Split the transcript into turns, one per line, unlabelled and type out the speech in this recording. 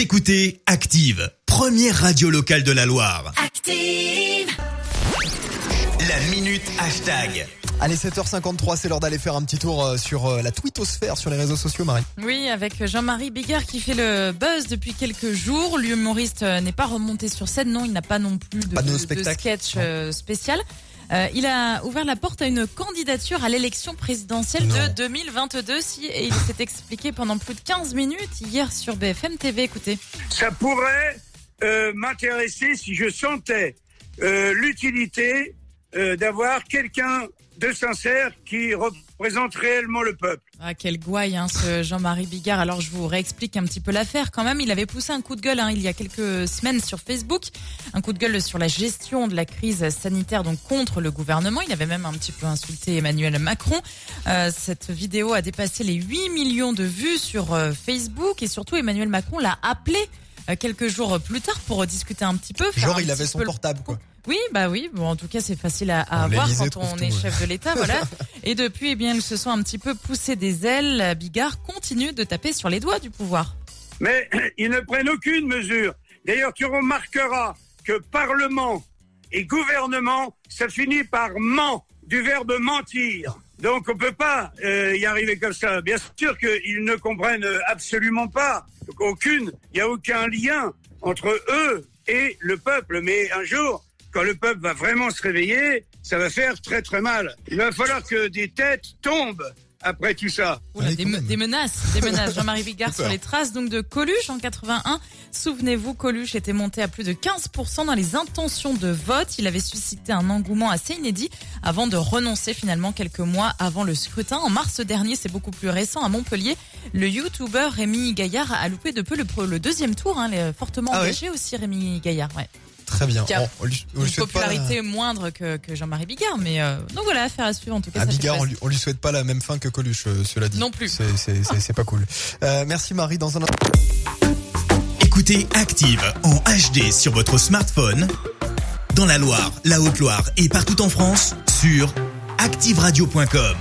Vous écoutez Active, première radio locale de la Loire.
Active.
La minute hashtag.
Allez, 7h53, c'est l'heure d'aller faire un petit tour euh, sur euh, la twittosphère, sur les réseaux sociaux, Marie.
Oui, avec Jean-Marie Bigard qui fait le buzz depuis quelques jours. L'humoriste euh, n'est pas remonté sur scène, non, il n'a pas non plus de,
Pas de
sketch spécial. Euh, il a ouvert la porte à une candidature à l'élection présidentielle
Non.
de 2022 si, et il s'est expliqué pendant plus de 15 minutes hier sur BFM TV. Écoutez.
ça pourrait euh, m'intéresser si je sentais euh, l'utilité d'avoir quelqu'un de sincère qui représente réellement le peuple.
Ah, quel gouaille, hein, ce Jean-Marie Bigard. Alors, je vous réexplique un petit peu l'affaire quand même. Il avait poussé un coup de gueule hein, il y a quelques semaines sur Facebook. Un coup de gueule sur la gestion de la crise sanitaire, donc contre le gouvernement. Il avait même un petit peu insulté Emmanuel Macron. Euh, cette vidéo a dépassé les 8 millions de vues sur euh, Facebook et surtout Emmanuel Macron l'a appelé euh, quelques jours plus tard pour discuter un petit peu.
Genre, il avait son portable, quoi.
Oui, bah oui. Bon, en tout cas, c'est facile à, à avoir quand on est chef de l'État, voilà. Et depuis, eh bien, ils se sont un petit peu poussés des ailes. Bigard continue de taper sur les doigts du pouvoir.
Mais ils ne prennent aucune mesure. D'ailleurs, tu remarqueras que Parlement et gouvernement, ça finit par ment, du verbe mentir. Donc on peut pas euh, y arriver comme ça. Bien sûr qu'ils ne comprennent absolument pas. Donc, aucune, il n'y a aucun lien entre eux et le peuple. Mais un jour, quand le peuple va vraiment se réveiller, ça va faire très très mal. Il va falloir que des têtes tombent après tout ça.
Oula,
Allez,
des, me- menaces, des menaces. Jean-Marie Bigard sur les traces donc de Coluche en 81. Souvenez-vous, Coluche était monté à plus de 15% dans les intentions de vote. Il avait suscité un engouement assez inédit avant de renoncer finalement quelques mois avant le scrutin. En mars dernier, c'est beaucoup plus récent, à Montpellier, le youtubeur Rémi Gaillard a loupé de peu le, deuxième tour. Hein, fortement
Ah ouais
engagé aussi Rémi Gaillard. Ouais.
Très bien.
Qui a
Bon, on lui, on lui
Une
souhaite pas la-
popularité moindre que, que Jean-Marie Bigard, mais euh, donc voilà, affaire à suivre en tout cas.
À
ça fait
Bigard, on lui, on lui souhaite pas la même fin que Coluche, euh, cela dit.
Non plus.
C'est, c'est, c'est, c'est pas cool. Euh, merci Marie. Dans un
Écoutez Active en HD sur votre smartphone, dans la Loire, la Haute-Loire et partout en France, sur activeradio.com.